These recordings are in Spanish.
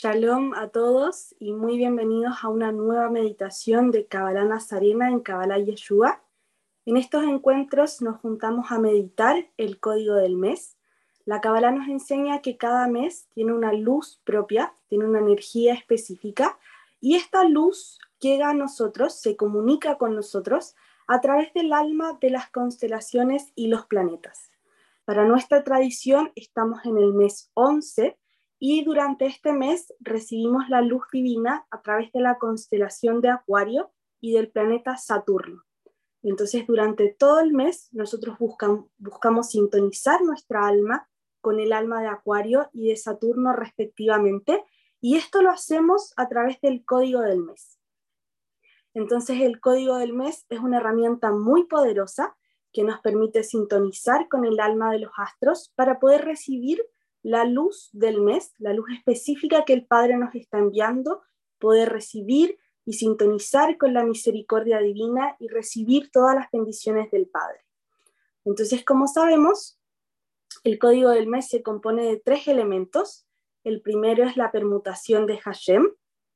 Shalom a todos y muy bienvenidos a una nueva meditación de Kabbalah Nazarena en Kabbalah Yeshua. En estos encuentros nos juntamos a meditar el código del mes. La Kabbalah nos enseña que cada mes tiene una luz propia, tiene una energía específica y esta luz llega a nosotros, se comunica con nosotros a través del alma de las constelaciones y los planetas. Para nuestra tradición estamos en el mes 11 y durante este mes recibimos la luz divina a través de la constelación de Acuario y del planeta Saturno. Entonces, durante todo el mes nosotros buscamos sintonizar nuestra alma con el alma de Acuario y de Saturno respectivamente, y esto lo hacemos a través del código del mes. Entonces, el código del mes es una herramienta muy poderosa que nos permite sintonizar con el alma de los astros para poder recibir la luz del mes, la luz específica que el Padre nos está enviando, poder recibir y sintonizar con la misericordia divina y recibir todas las bendiciones del Padre. Entonces, como sabemos, el código del mes se compone de tres elementos. El primero es la permutación de Hashem,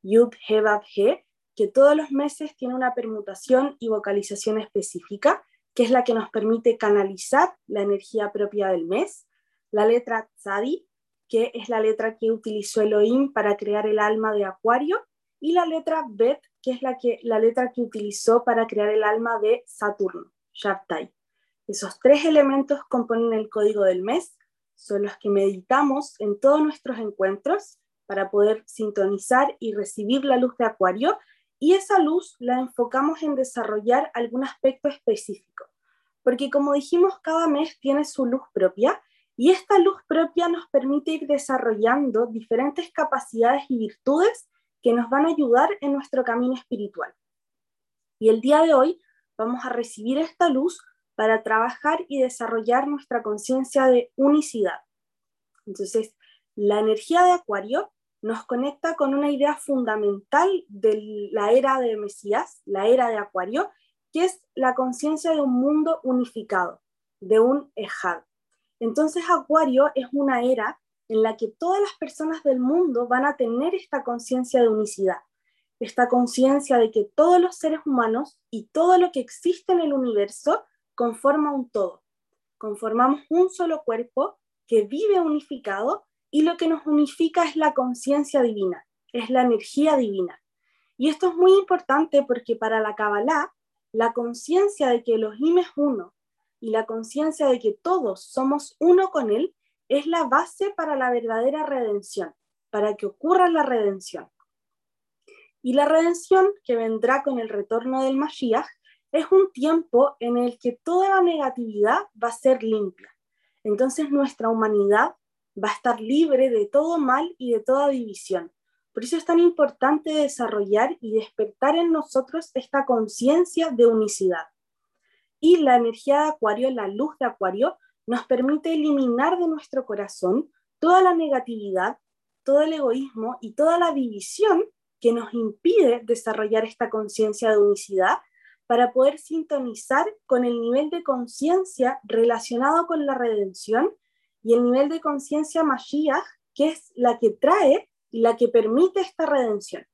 Yud He He, que todos los meses tiene una permutación y vocalización específica, que es la que nos permite canalizar la energía propia del mes la letra Tzadi, que es la letra que utilizó Elohim para crear el alma de Acuario, y la letra Bet, que es la, que, la letra que utilizó para crear el alma de Saturno, Shabtai. Esos tres elementos componen el código del mes, son los que meditamos en todos nuestros encuentros para poder sintonizar y recibir la luz de Acuario, y esa luz la enfocamos en desarrollar algún aspecto específico, porque como dijimos, cada mes tiene su luz propia y esta luz propia nos permite ir desarrollando diferentes capacidades y virtudes que nos van a ayudar en nuestro camino espiritual. Y el día de hoy vamos a recibir esta luz para trabajar y desarrollar nuestra conciencia de unicidad. Entonces, la energía de Acuario nos conecta con una idea fundamental de la era de Mesías, la era de Acuario, que es la conciencia de un mundo unificado, de un Ejad. Entonces Acuario es una era en la que todas las personas del mundo van a tener esta conciencia de unicidad, esta conciencia de que todos los seres humanos y todo lo que existe en el universo conforma un todo. Conformamos un solo cuerpo que vive unificado y lo que nos unifica es la conciencia divina, es la energía divina. Y esto es muy importante porque para la Kabbalah, la conciencia de que Elohim es uno y la conciencia de que todos somos uno con Él es la base para la verdadera redención, para que ocurra la redención. Y la redención que vendrá con el retorno del Mashiach es un tiempo en el que toda la negatividad va a ser limpia. Entonces nuestra humanidad va a estar libre de todo mal y de toda división. Por eso es tan importante desarrollar y despertar en nosotros esta conciencia de unicidad. Y la energía de Acuario, la luz de Acuario, nos permite eliminar de nuestro corazón toda la negatividad, todo el egoísmo y toda la división que nos impide desarrollar esta conciencia de unicidad para poder sintonizar con el nivel de conciencia relacionado con la redención y el nivel de conciencia Mashiach, que es la que trae y la que permite esta redención.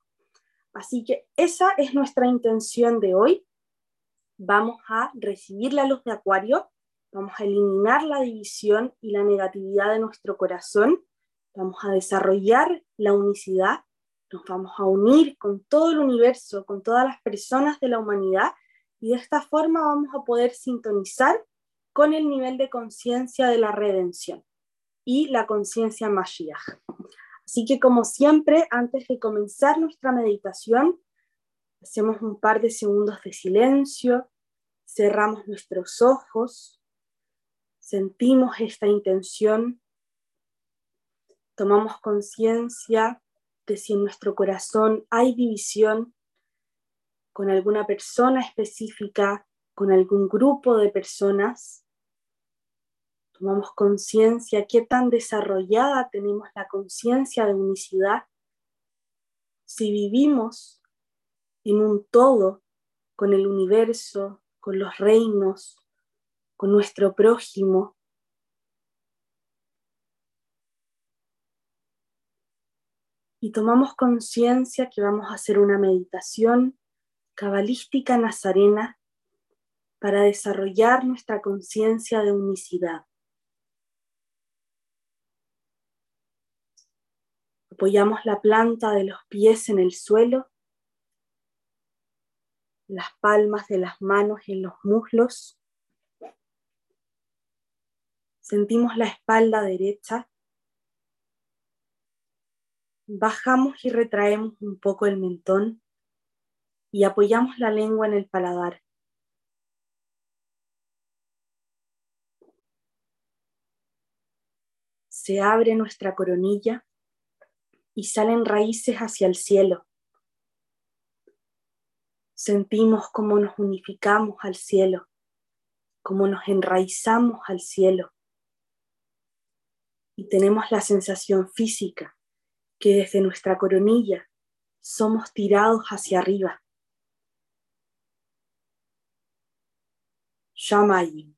Así que esa es nuestra intención de hoy, vamos a recibir la luz de Acuario, vamos a eliminar la división y la negatividad de nuestro corazón, vamos a desarrollar la unicidad, nos vamos a unir con todo el universo, con todas las personas de la humanidad y de esta forma vamos a poder sintonizar con el nivel de conciencia de la redención y la conciencia Mashiach. Así que como siempre, antes de comenzar nuestra meditación, Hacemos un par de segundos de silencio, cerramos nuestros ojos, sentimos esta intención, tomamos conciencia de si en nuestro corazón hay división con alguna persona específica, con algún grupo de personas. Tomamos conciencia qué tan desarrollada tenemos la conciencia de unicidad. Si vivimos en un todo con el universo, con los reinos, con nuestro prójimo. y tomamos conciencia que vamos a hacer una meditación cabalística nazarena para desarrollar nuestra conciencia de unicidad. Apoyamos la planta de los pies en el suelo, las palmas de las manos en los muslos. Sentimos la espalda derecha. Bajamos y retraemos un poco el mentón y apoyamos la lengua en el paladar. Se abre nuestra coronilla y salen raíces hacia el cielo. Sentimos cómo nos unificamos al cielo, cómo nos enraizamos al cielo. Y tenemos la sensación física que desde nuestra coronilla somos tirados hacia arriba. Shamayim.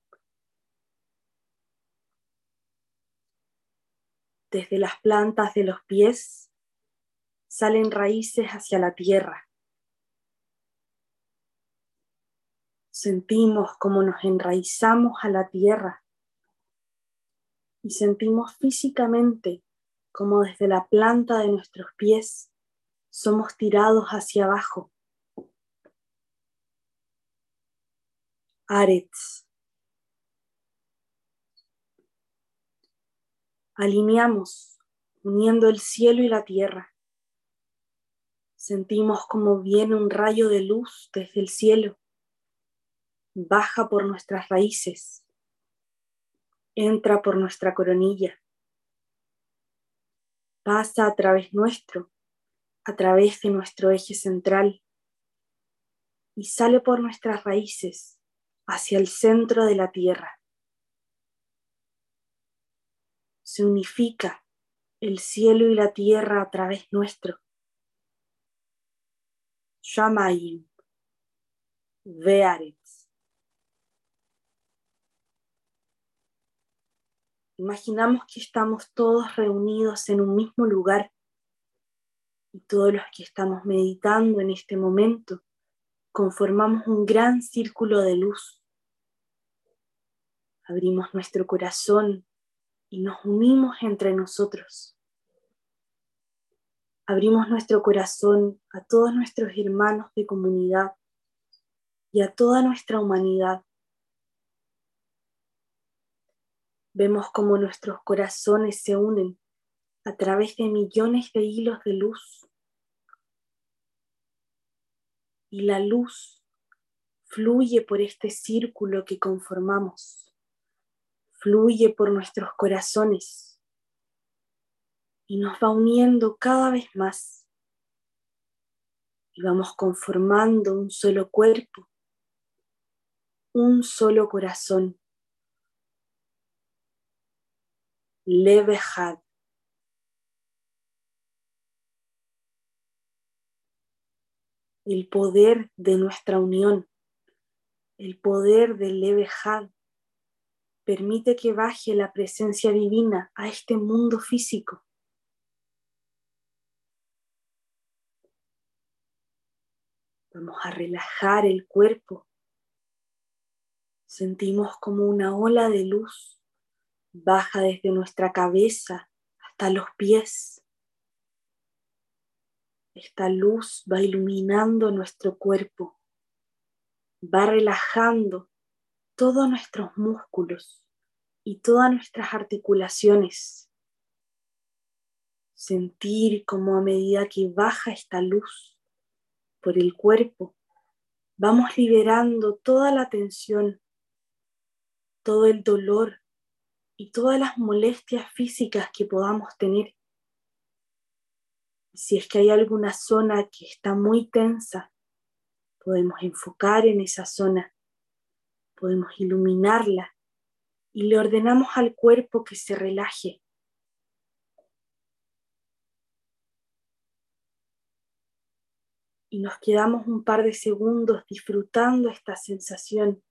Desde las plantas de los pies salen raíces hacia la tierra. Sentimos como nos enraizamos a la tierra y sentimos físicamente como desde la planta de nuestros pies somos tirados hacia abajo. Arets. Alineamos uniendo el cielo y la tierra. Sentimos como viene un rayo de luz desde el cielo, baja por nuestras raíces, entra por nuestra coronilla, pasa a través nuestro, a través de nuestro eje central y sale por nuestras raíces hacia el centro de la tierra. Se unifica el cielo y la tierra a través nuestro Shamayim, Vearetz. Imaginamos que estamos todos reunidos en un mismo lugar y todos los que estamos meditando en este momento conformamos un gran círculo de luz. Abrimos nuestro corazón y nos unimos entre nosotros abrimos nuestro corazón a todos nuestros hermanos de comunidad y a toda nuestra humanidad. Vemos cómo nuestros corazones se unen a través de millones de hilos de luz. Y la luz fluye por este círculo que conformamos, fluye por nuestros corazones y nos va uniendo cada vez más. Y vamos conformando un solo cuerpo, un solo corazón. Levejad. El poder de nuestra unión, el poder del Levejad, permite que baje la presencia divina a este mundo físico Vamos a relajar el cuerpo. Sentimos como una ola de luz baja desde nuestra cabeza hasta los pies. Esta luz va iluminando nuestro cuerpo, va relajando todos nuestros músculos y todas nuestras articulaciones. Sentir como a medida que baja esta luz, por el cuerpo, vamos liberando toda la tensión, todo el dolor y todas las molestias físicas que podamos tener. Si es que hay alguna zona que está muy tensa, podemos enfocar en esa zona, podemos iluminarla y le ordenamos al cuerpo que se relaje, y nos quedamos un par de segundos disfrutando esta sensación,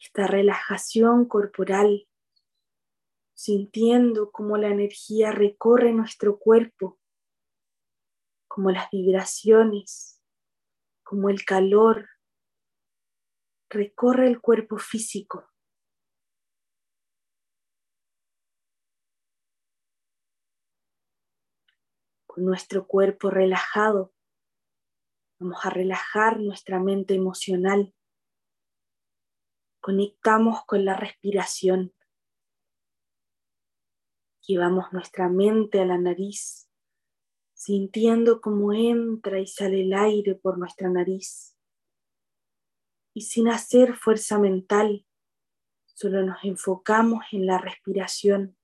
esta relajación corporal, sintiendo cómo la energía recorre nuestro cuerpo como las vibraciones, como el calor, recorre el cuerpo físico. Con nuestro cuerpo relajado, vamos a relajar nuestra mente emocional. Conectamos con la respiración. Llevamos nuestra mente a la nariz, sintiendo cómo entra y sale el aire por nuestra nariz. Y sin hacer fuerza mental, solo nos enfocamos en la respiración.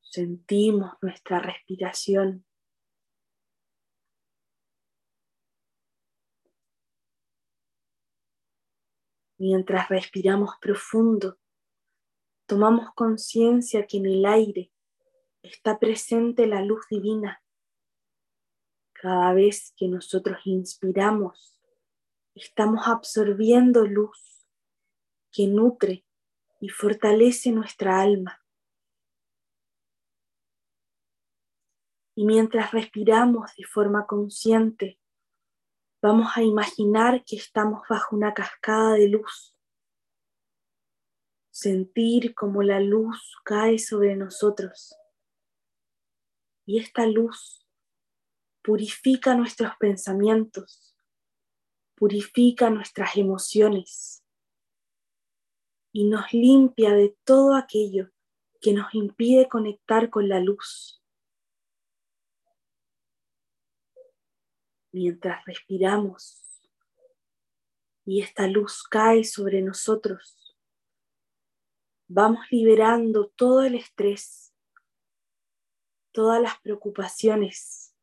Sentimos nuestra respiración. Mientras respiramos profundo, tomamos conciencia que en el aire está presente la luz divina. Cada vez que nosotros inspiramos, estamos absorbiendo luz que nutre y fortalece nuestra alma. Y mientras respiramos de forma consciente, vamos a imaginar que estamos bajo una cascada de luz sentir como la luz cae sobre nosotros. Y esta luz purifica nuestros pensamientos, purifica nuestras emociones y nos limpia de todo aquello que nos impide conectar con la luz. Mientras respiramos y esta luz cae sobre nosotros, vamos liberando todo el estrés, todas las preocupaciones.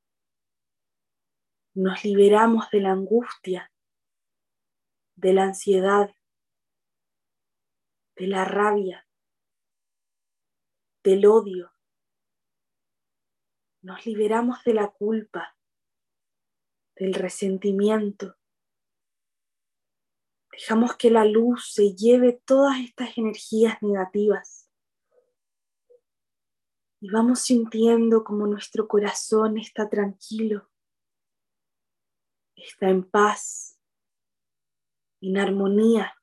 Nos liberamos de la angustia, de la ansiedad, de la rabia, del odio. Nos liberamos de la culpa, del resentimiento, Dejamos que la luz se lleve todas estas energías negativas. Y vamos sintiendo como nuestro corazón está tranquilo, está en paz, en armonía.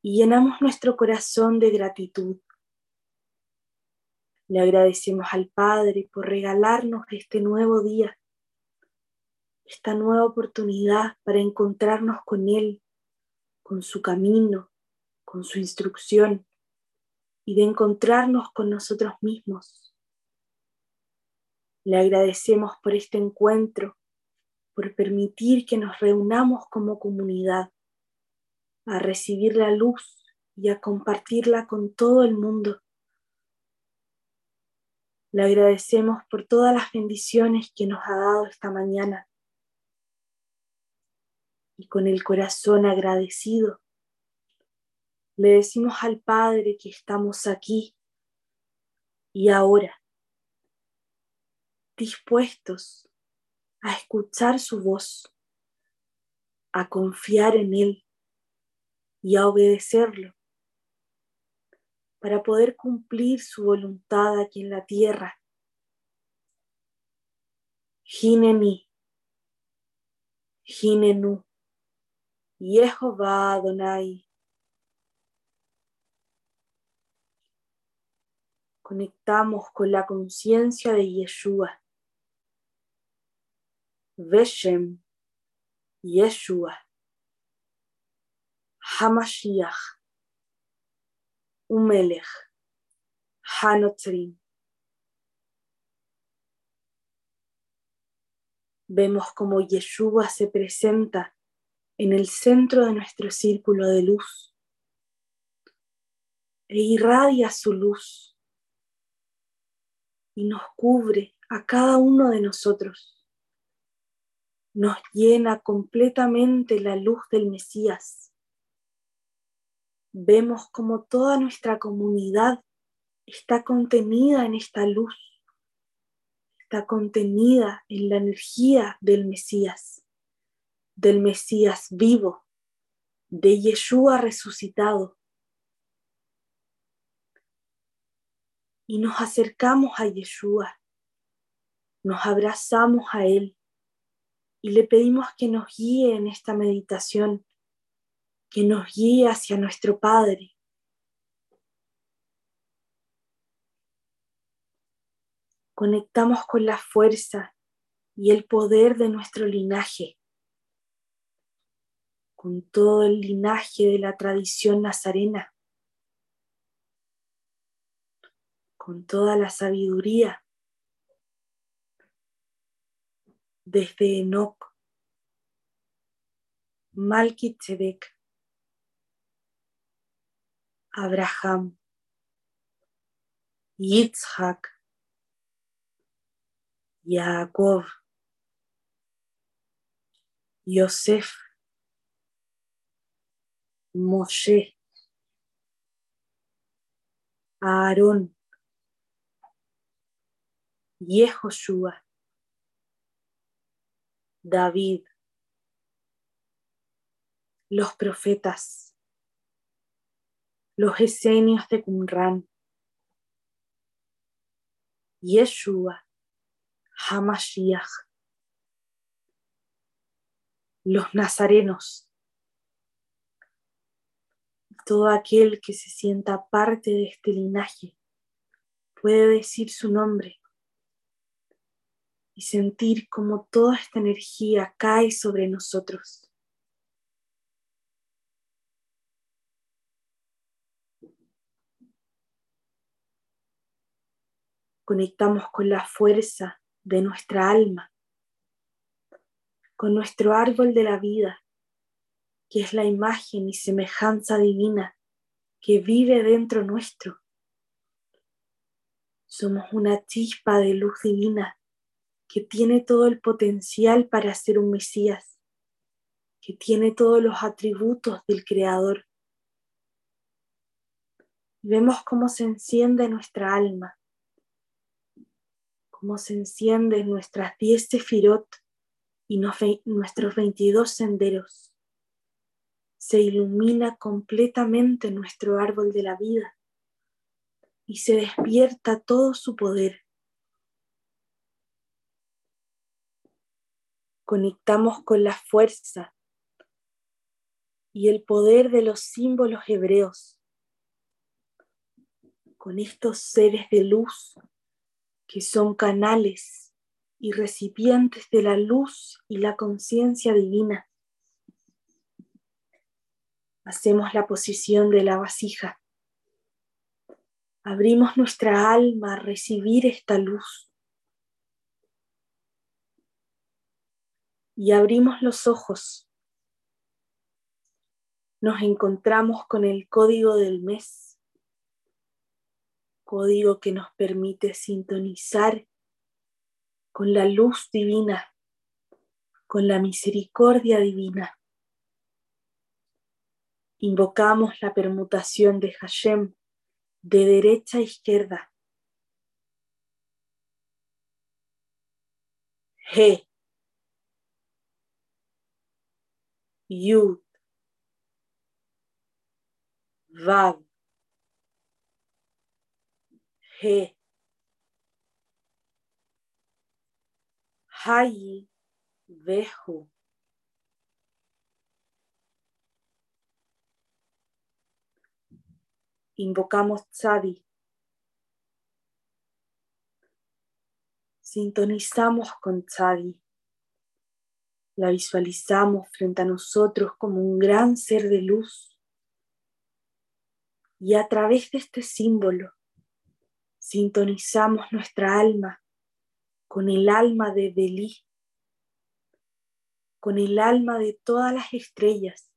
Y llenamos nuestro corazón de gratitud. Le agradecemos al Padre por regalarnos este nuevo día esta nueva oportunidad para encontrarnos con Él, con su camino, con su instrucción y de encontrarnos con nosotros mismos. Le agradecemos por este encuentro, por permitir que nos reunamos como comunidad, a recibir la luz y a compartirla con todo el mundo. Le agradecemos por todas las bendiciones que nos ha dado esta mañana y con el corazón agradecido, le decimos al Padre que estamos aquí y ahora, dispuestos a escuchar su voz, a confiar en Él y a obedecerlo para poder cumplir su voluntad aquí en la tierra. Hineni, Hinenu. Jehová Adonai. Conectamos con la conciencia de Yeshua. Veshem Yeshua. Hamashiach. Umelech. Hanotrim. Vemos como Yeshua se presenta en el centro de nuestro círculo de luz e irradia su luz y nos cubre a cada uno de nosotros. Nos llena completamente la luz del Mesías. Vemos como toda nuestra comunidad está contenida en esta luz, está contenida en la energía del Mesías del Mesías vivo, de Yeshua resucitado. Y nos acercamos a Yeshua nos abrazamos a Él y le pedimos que nos guíe en esta meditación, que nos guíe hacia nuestro Padre. Conectamos con la fuerza y el poder de nuestro linaje, con todo el linaje de la tradición nazarena, con toda la sabiduría desde Enoch, Malkitzedek, Abraham, Yitzhak, Jacob, Yosef, Moshe, Aarón, Yehoshua, David, los profetas, los esenios de Qumran, Yeshua, Hamashiach, los nazarenos, todo aquel que se sienta parte de este linaje puede decir su nombre y sentir como toda esta energía cae sobre nosotros. Conectamos con la fuerza de nuestra alma, con nuestro árbol de la vida, que es la imagen y semejanza divina que vive dentro nuestro. Somos una chispa de luz divina que tiene todo el potencial para ser un Mesías, que tiene todos los atributos del Creador. Vemos cómo se enciende nuestra alma, cómo se enciende nuestras diez sefirot y nuestros veintidós senderos. Se ilumina completamente nuestro árbol de la vida y se despierta todo su poder. conectamos con la fuerza y el poder de los símbolos hebreos, con estos seres de luz que son canales y recipientes de la luz y la conciencia divina. Hacemos la posición de la vasija. Abrimos nuestra alma a recibir esta luz y abrimos los ojos, nos encontramos con el código del mes, código que nos permite sintonizar con la luz divina, con la misericordia divina. Invocamos la permutación de Hashem de derecha a izquierda. He. Yud, Vav, He, Vehu. Invocamos Tzadi. Sintonizamos con Tzadi la visualizamos frente a nosotros como un gran ser de luz. Y a través de este símbolo sintonizamos nuestra alma con el alma de Delí, con el alma de todas las estrellas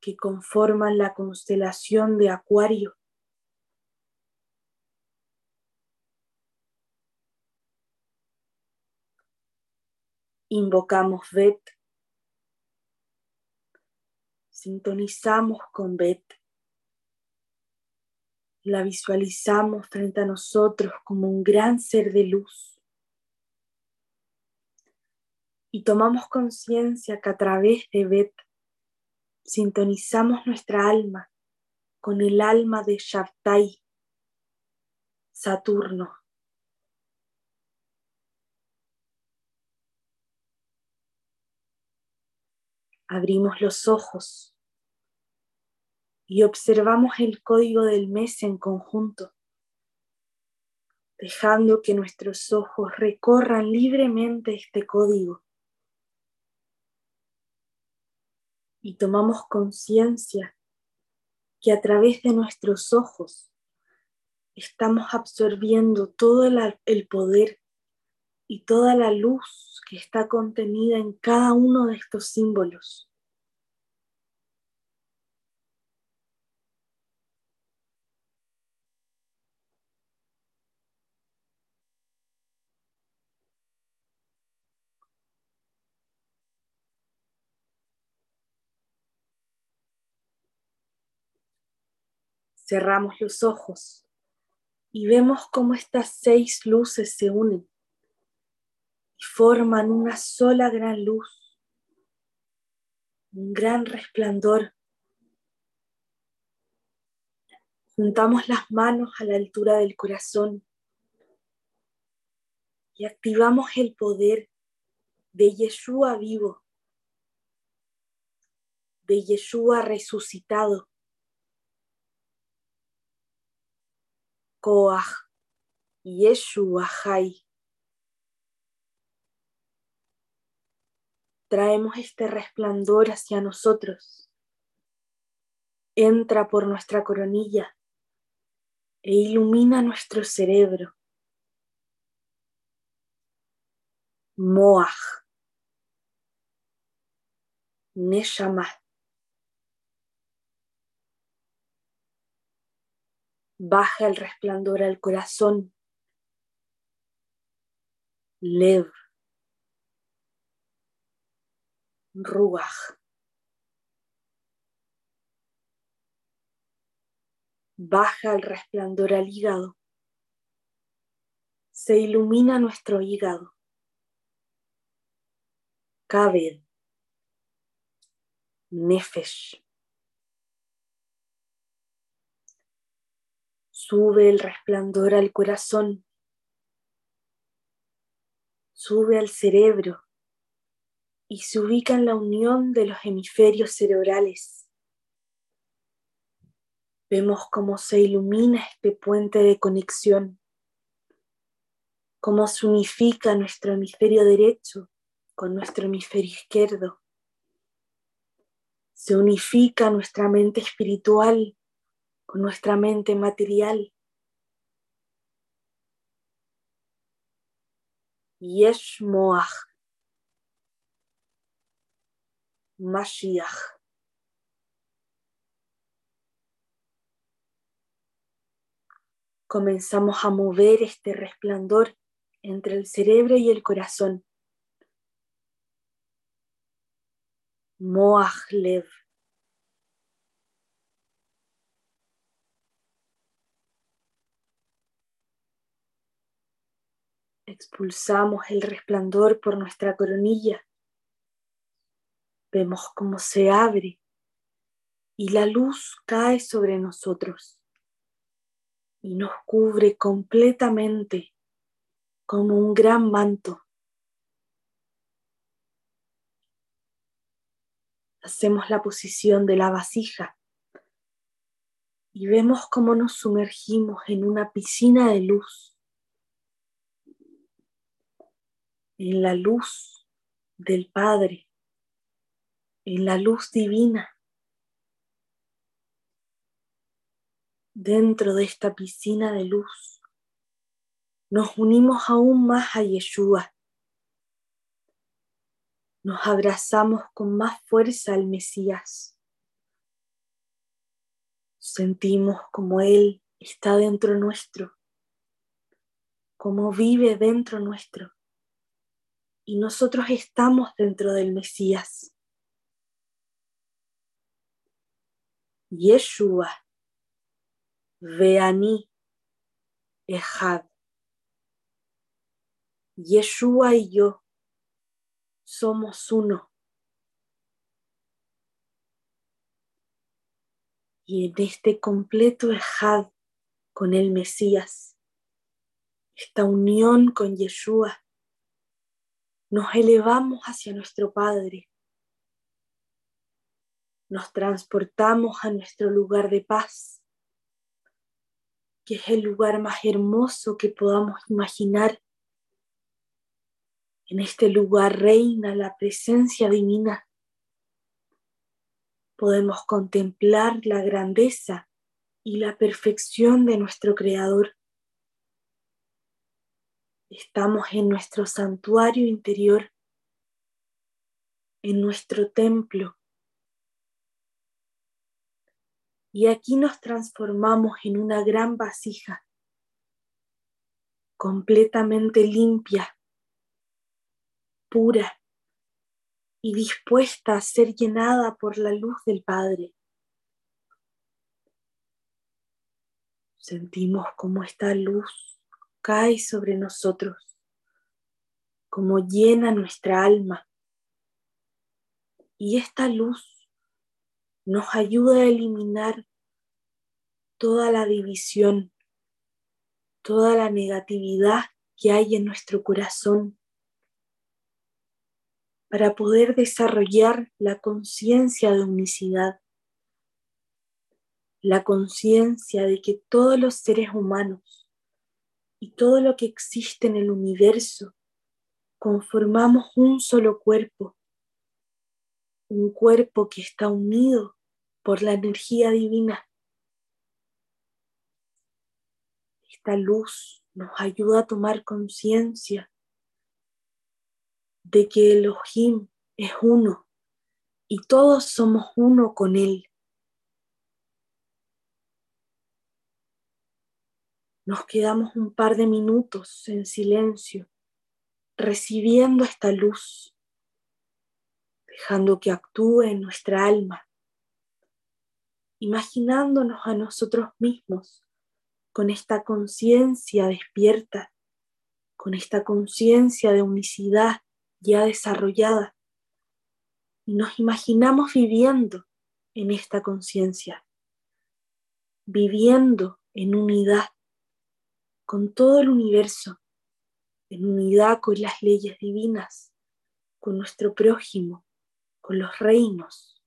que conforman la constelación de Acuario. Invocamos Bet. Sintonizamos con Bet. La visualizamos frente a nosotros como un gran ser de luz. Y tomamos conciencia que a través de Bet sintonizamos nuestra alma con el alma de Shabtai, Saturno. Abrimos los ojos y observamos el código del mes en conjunto, dejando que nuestros ojos recorran libremente este código. Y tomamos conciencia que a través de nuestros ojos estamos absorbiendo todo el, poder y toda la luz que está contenida en cada uno de estos símbolos. Cerramos los ojos y vemos cómo estas seis luces se unen forman una sola gran luz, un gran resplandor. Juntamos las manos a la altura del corazón y activamos el poder de Yeshua vivo, de Yeshua resucitado Koach Yeshua Traemos este resplandor hacia nosotros. Entra por nuestra coronilla e ilumina nuestro cerebro. Moach. Neshama. Baja el resplandor al corazón. Lev. Ruach. Baja el resplandor al hígado. Se ilumina nuestro hígado. Kabed. Nefesh. Sube el resplandor al corazón. Sube al cerebro y se ubica en la unión de los hemisferios cerebrales. Vemos cómo se ilumina este puente de conexión, cómo se unifica nuestro hemisferio derecho con nuestro hemisferio izquierdo. Se unifica nuestra mente espiritual con nuestra mente material. Yesh Moach, Mashiach. Comenzamos a mover este resplandor entre el cerebro y el corazón. Moach Lev. Expulsamos el resplandor por nuestra coronilla. Vemos cómo se abre y la luz cae sobre nosotros y nos cubre completamente como un gran manto. Hacemos la posición de la vasija y vemos cómo nos sumergimos en una piscina de luz en la luz del Padre, en la luz divina. Dentro de esta piscina de luz, nos unimos aún más a Yeshua. Nos abrazamos con más fuerza al Mesías. Sentimos como Él está dentro nuestro, como vive dentro nuestro y nosotros estamos dentro del Mesías. Yeshua, Veani, Ejad. Yeshua y yo somos uno. Y en este completo Ejad con el Mesías, esta unión con Yeshua, nos elevamos hacia nuestro Padre nos transportamos a nuestro lugar de paz, que es el lugar más hermoso que podamos imaginar. En este lugar reina la presencia divina. Podemos contemplar la grandeza y la perfección de nuestro Creador. Estamos en nuestro santuario interior, en nuestro templo. Y aquí nos transformamos en una gran vasija, completamente limpia, pura y dispuesta a ser llenada por la luz del Padre. Sentimos como esta luz cae sobre nosotros, como llena nuestra alma. Y esta luz nos ayuda a eliminar toda la división, toda la negatividad que hay en nuestro corazón para poder desarrollar la conciencia de unicidad, la conciencia de que todos los seres humanos y todo lo que existe en el universo conformamos un solo cuerpo, un cuerpo que está unido por la energía divina. Esta luz nos ayuda a tomar conciencia de que Elohim es uno y todos somos uno con Él. Nos quedamos un par de minutos en silencio, recibiendo esta luz, dejando que actúe en nuestra alma, imaginándonos a nosotros mismos con esta conciencia despierta, con esta conciencia de unicidad ya desarrollada. Y nos imaginamos viviendo en esta conciencia, viviendo en unidad con todo el universo, en unidad con las leyes divinas, con nuestro prójimo, con los reinos.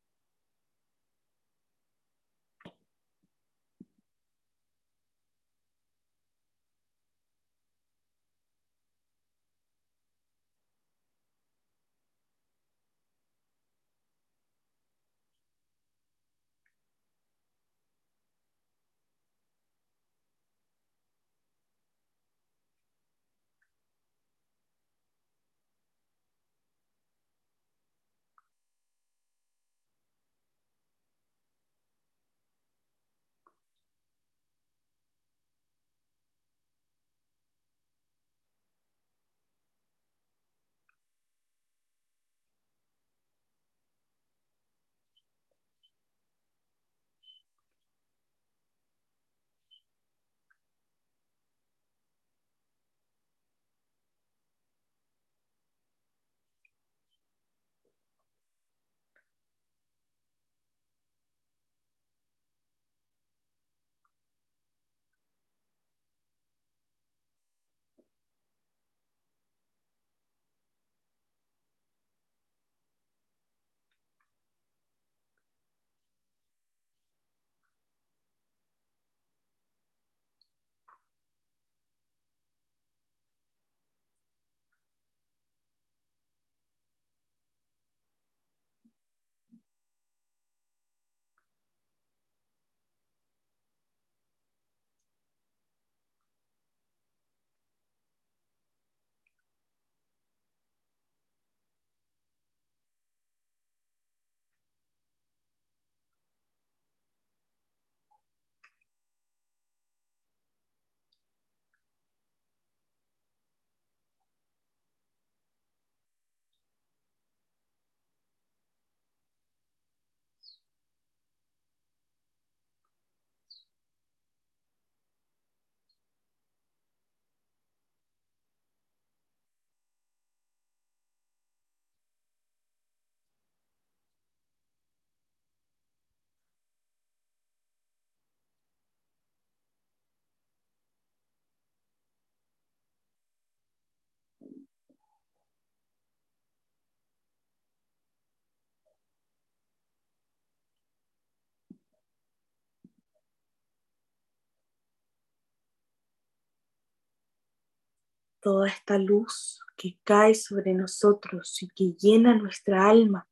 Toda esta luz que cae sobre nosotros y que llena nuestra alma,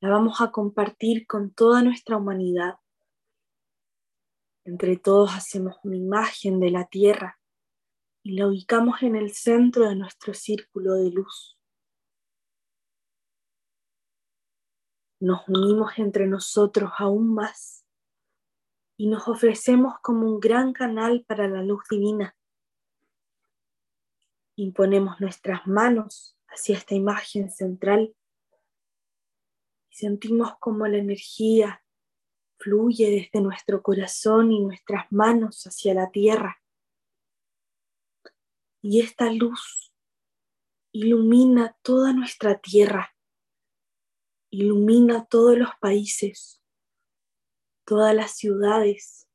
la vamos a compartir con toda nuestra humanidad. Entre todos hacemos una imagen de la tierra y la ubicamos en el centro de nuestro círculo de luz. Nos unimos entre nosotros aún más y nos ofrecemos como un gran canal para la luz divina Imponemos nuestras manos hacia esta imagen central y sentimos como la energía fluye desde nuestro corazón y nuestras manos hacia la tierra. Y esta luz ilumina toda nuestra tierra, ilumina todos los países, todas las ciudades,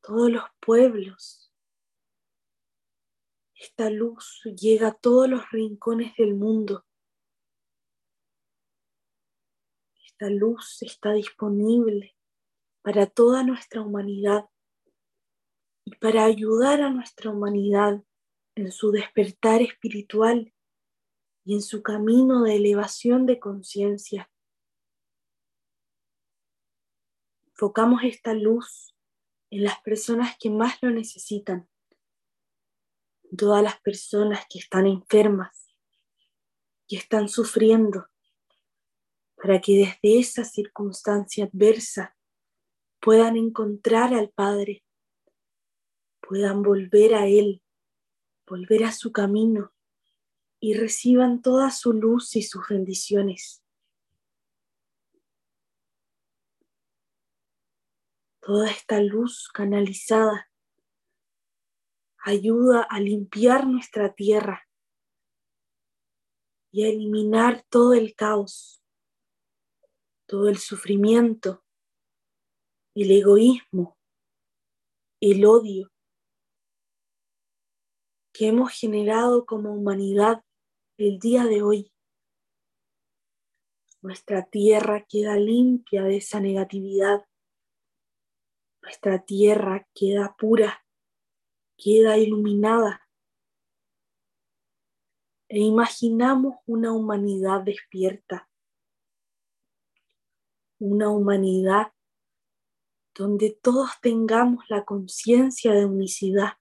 todos los pueblos, esta luz llega a todos los rincones del mundo. Esta luz está disponible para toda nuestra humanidad y para ayudar a nuestra humanidad en su despertar espiritual y en su camino de elevación de conciencia. Enfocamos esta luz en las personas que más lo necesitan todas las personas que están enfermas, y están sufriendo, para que desde esa circunstancia adversa puedan encontrar al Padre, puedan volver a Él, volver a su camino y reciban toda su luz y sus bendiciones. Toda esta luz canalizada ayuda a limpiar nuestra tierra y a eliminar todo el caos, todo el sufrimiento, el egoísmo, el odio que hemos generado como humanidad el día de hoy. Nuestra tierra queda limpia de esa negatividad. Nuestra tierra queda pura queda iluminada. E imaginamos una humanidad despierta, una humanidad donde todos tengamos la conciencia de unicidad,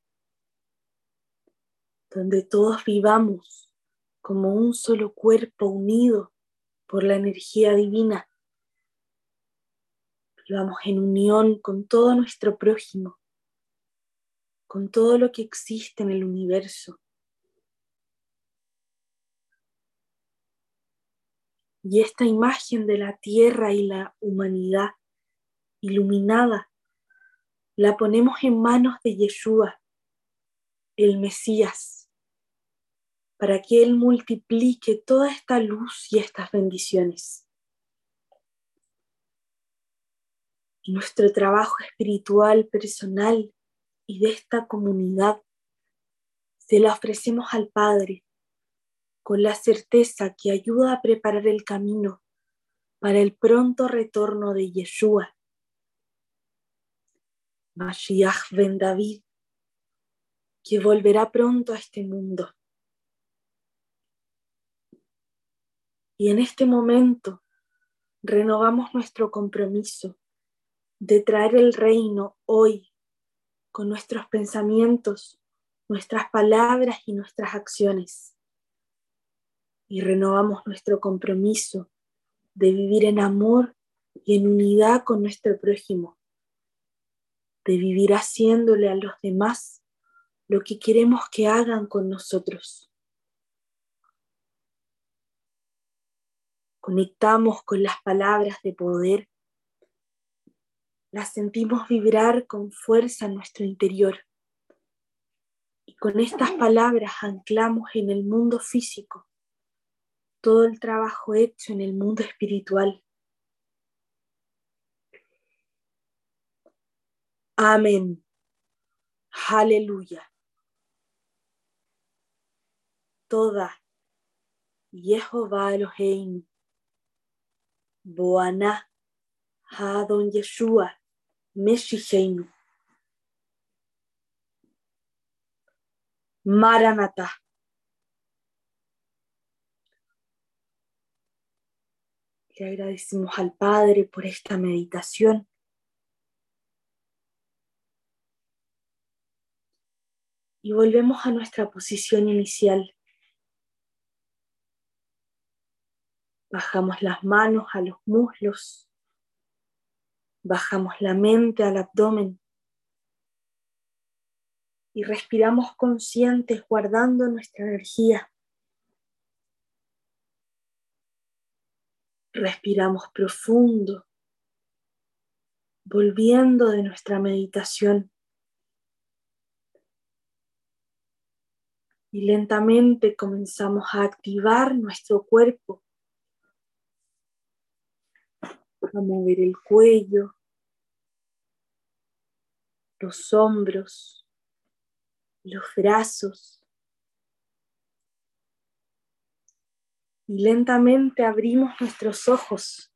donde todos vivamos como un solo cuerpo unido por la energía divina. Vivamos en unión con todo nuestro prójimo con todo lo que existe en el universo. Y esta imagen de la tierra y la humanidad iluminada la ponemos en manos de Yeshua, el Mesías, para que Él multiplique toda esta luz y estas bendiciones. Nuestro trabajo espiritual personal y de esta comunidad se la ofrecemos al Padre con la certeza que ayuda a preparar el camino para el pronto retorno de Yeshua. Mashiach ben David, que volverá pronto a este mundo. Y en este momento renovamos nuestro compromiso de traer el reino hoy con nuestros pensamientos, nuestras palabras y nuestras acciones. Y renovamos nuestro compromiso de vivir en amor y en unidad con nuestro prójimo, de vivir haciéndole a los demás lo que queremos que hagan con nosotros. Conectamos con las palabras de poder las sentimos vibrar con fuerza en nuestro interior. Y con estas palabras anclamos en el mundo físico todo el trabajo hecho en el mundo espiritual. Amén. Aleluya. Toda Jehová Elohim. Boaná. Hadon Yeshua. Meshicheinu. Maranatha. Le agradecemos al Padre por esta meditación. Y volvemos a nuestra posición inicial. Bajamos las manos a los muslos. Bajamos la mente al abdomen. Y respiramos conscientes guardando nuestra energía. Respiramos profundo, volviendo de nuestra meditación. Y lentamente comenzamos a activar nuestro cuerpo, a mover el cuello, los hombros, los brazos, y lentamente abrimos nuestros ojos.